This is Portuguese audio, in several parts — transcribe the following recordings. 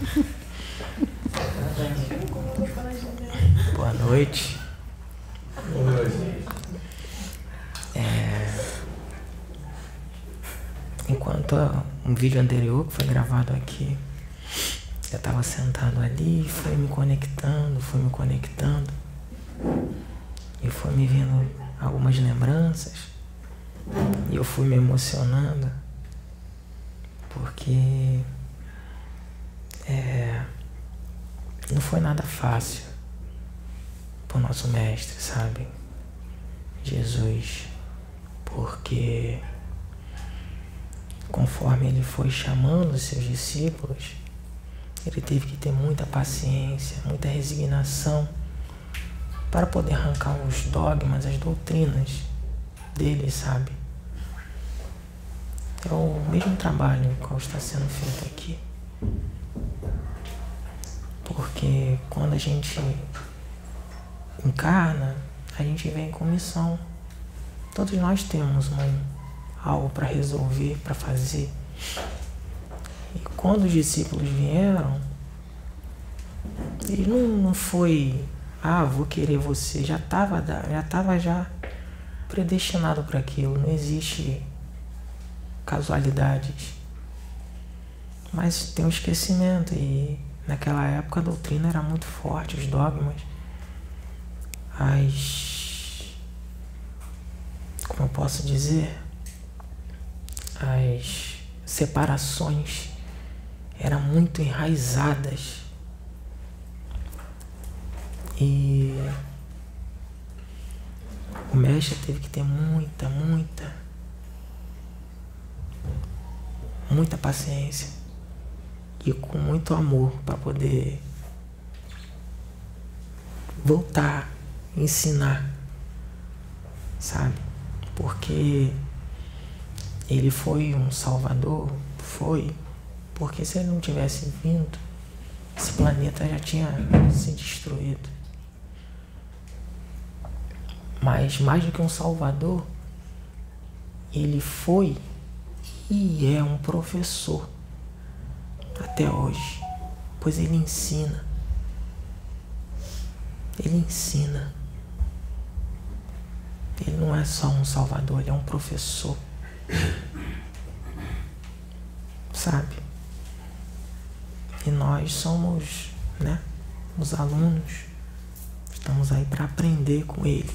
Boa noite. É... Enquanto um vídeo anterior que foi gravado aqui, eu estava sentado ali, fui me conectando, fui me conectando e foi me vindo algumas lembranças e eu fui me emocionando porque é, não foi nada fácil para o nosso mestre, sabe? Jesus, porque conforme ele foi chamando os seus discípulos, ele teve que ter muita paciência, muita resignação para poder arrancar os dogmas, as doutrinas dele, sabe? É o mesmo trabalho que está sendo feito aqui. Porque quando a gente encarna, a gente vem com missão. Todos nós temos algo para resolver, para fazer. E quando os discípulos vieram, ele não, não foi, ah, vou querer você, já estava já tava já predestinado para aquilo, não existe casualidades. Mas tem um esquecimento e naquela época a doutrina era muito forte, os dogmas, as como eu posso dizer, as separações eram muito enraizadas. E o mestre teve que ter muita, muita, muita paciência e com muito amor para poder voltar, ensinar, sabe? Porque ele foi um salvador, foi, porque se ele não tivesse vindo, esse planeta já tinha se destruído. Mas mais do que um salvador, ele foi e é um professor até hoje, pois ele ensina. Ele ensina. Ele não é só um salvador, ele é um professor. Sabe? E nós somos, né, os alunos. Estamos aí para aprender com ele.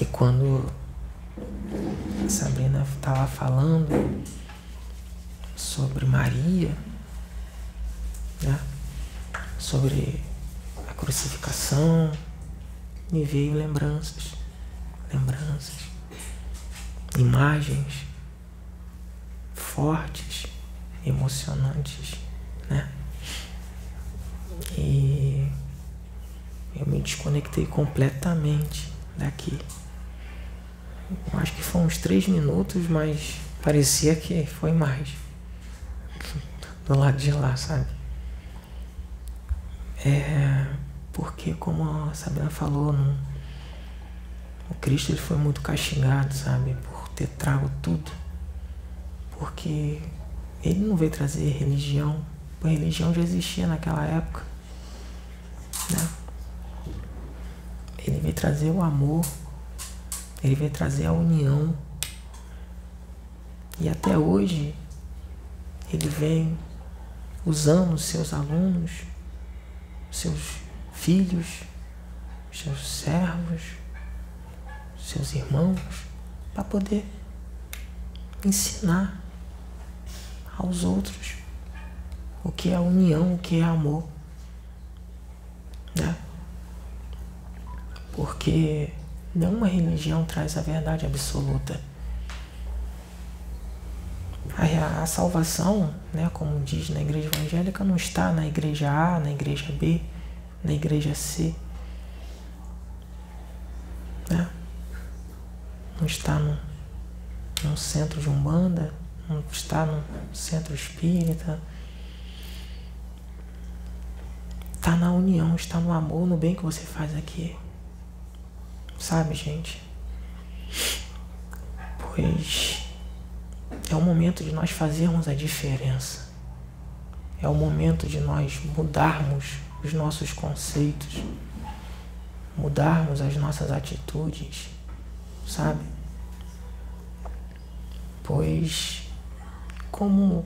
E quando Sabrina estava falando sobre Maria, né? sobre a crucificação, me veio lembranças, lembranças, imagens fortes, emocionantes, né? E eu me desconectei completamente daqui. Eu acho que foi uns três minutos, mas parecia que foi mais. Do lado de lá, sabe? É, porque, como a Sabrina falou, não, o Cristo ele foi muito castigado, sabe? Por ter trago tudo. Porque ele não veio trazer religião. A religião já existia naquela época. Né? Ele veio trazer o amor ele veio trazer a união. E até hoje, ele vem usando seus alunos, seus filhos, seus servos, seus irmãos, para poder ensinar aos outros o que é união, o que é amor. Né? Porque Nenhuma religião traz a verdade absoluta. A, a salvação, né, como diz na igreja evangélica, não está na igreja A, na igreja B, na igreja C. Né? Não está no, no centro de Umbanda, não está no centro espírita. Está na união, está no amor, no bem que você faz aqui. Sabe, gente? Pois é o momento de nós fazermos a diferença. É o momento de nós mudarmos os nossos conceitos, mudarmos as nossas atitudes, sabe? Pois, como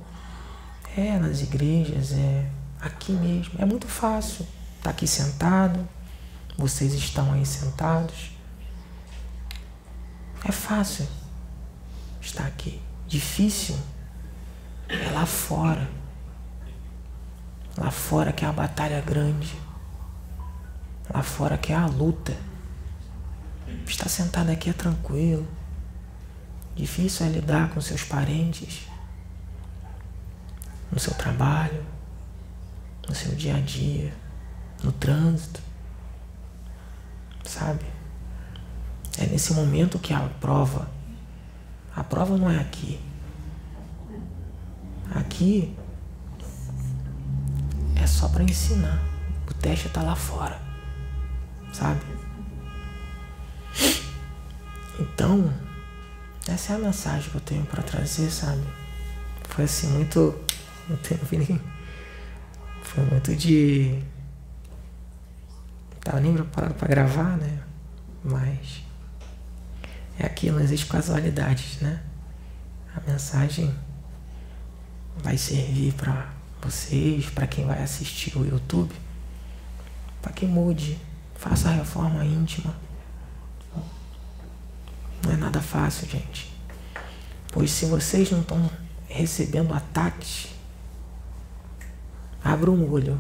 é nas igrejas, é aqui mesmo, é muito fácil. Tá aqui sentado, vocês estão aí sentados. É fácil estar aqui. Difícil é lá fora. Lá fora que é a batalha grande. Lá fora que é a luta. Estar sentado aqui é tranquilo. Difícil é lidar com seus parentes, no seu trabalho, no seu dia a dia, no trânsito. Sabe? É nesse momento que a prova, a prova não é aqui. Aqui é só para ensinar. O teste está lá fora. Sabe? Então, essa é a mensagem que eu tenho para trazer, sabe? Foi assim, muito. Não tenho nem. Foi muito de. Não tava nem preparado para gravar, né? Mas. É aquilo, não existe casualidades, né? A mensagem vai servir para vocês, para quem vai assistir o YouTube, para que mude, faça a reforma íntima. Não é nada fácil, gente. Pois se vocês não estão recebendo ataques, abra um olho.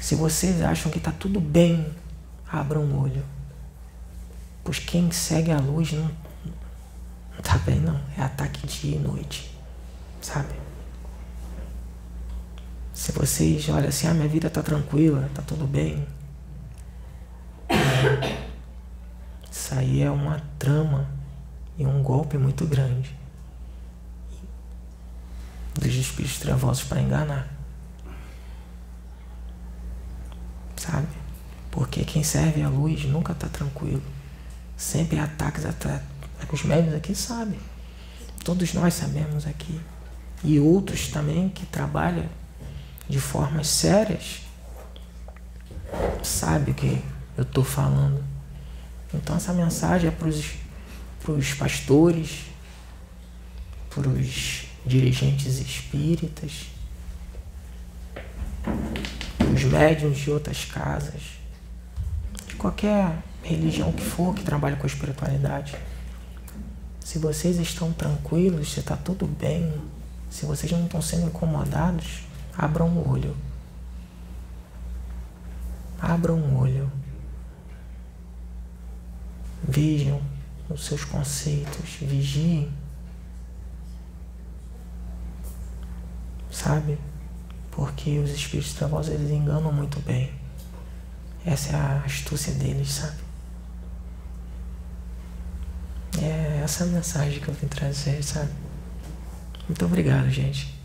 Se vocês acham que está tudo bem, abra um olho. Pois quem segue a luz não, não tá bem, não. É ataque dia e noite. Sabe? Se vocês olham assim, ah, minha vida tá tranquila, tá tudo bem. Isso aí é uma trama e um golpe muito grande dos espíritos trevosos para enganar. Sabe? Porque quem serve a luz nunca está tranquilo. Sempre ataques atrás. Os médios aqui sabem. Todos nós sabemos aqui. E outros também que trabalham de formas sérias sabe o que eu estou falando. Então essa mensagem é para os pastores, para os dirigentes espíritas, os médiums de outras casas, de qualquer religião que for que trabalhe com espiritualidade. Se vocês estão tranquilos, se está tudo bem, se vocês não estão sendo incomodados, abram o olho. Abram o olho. Vejam os seus conceitos, vigiem. Sabe? Porque os espíritos trevosos eles enganam muito bem. Essa é a astúcia deles, sabe? Essa mensagem que eu vim trazer, sabe? Muito obrigado, gente.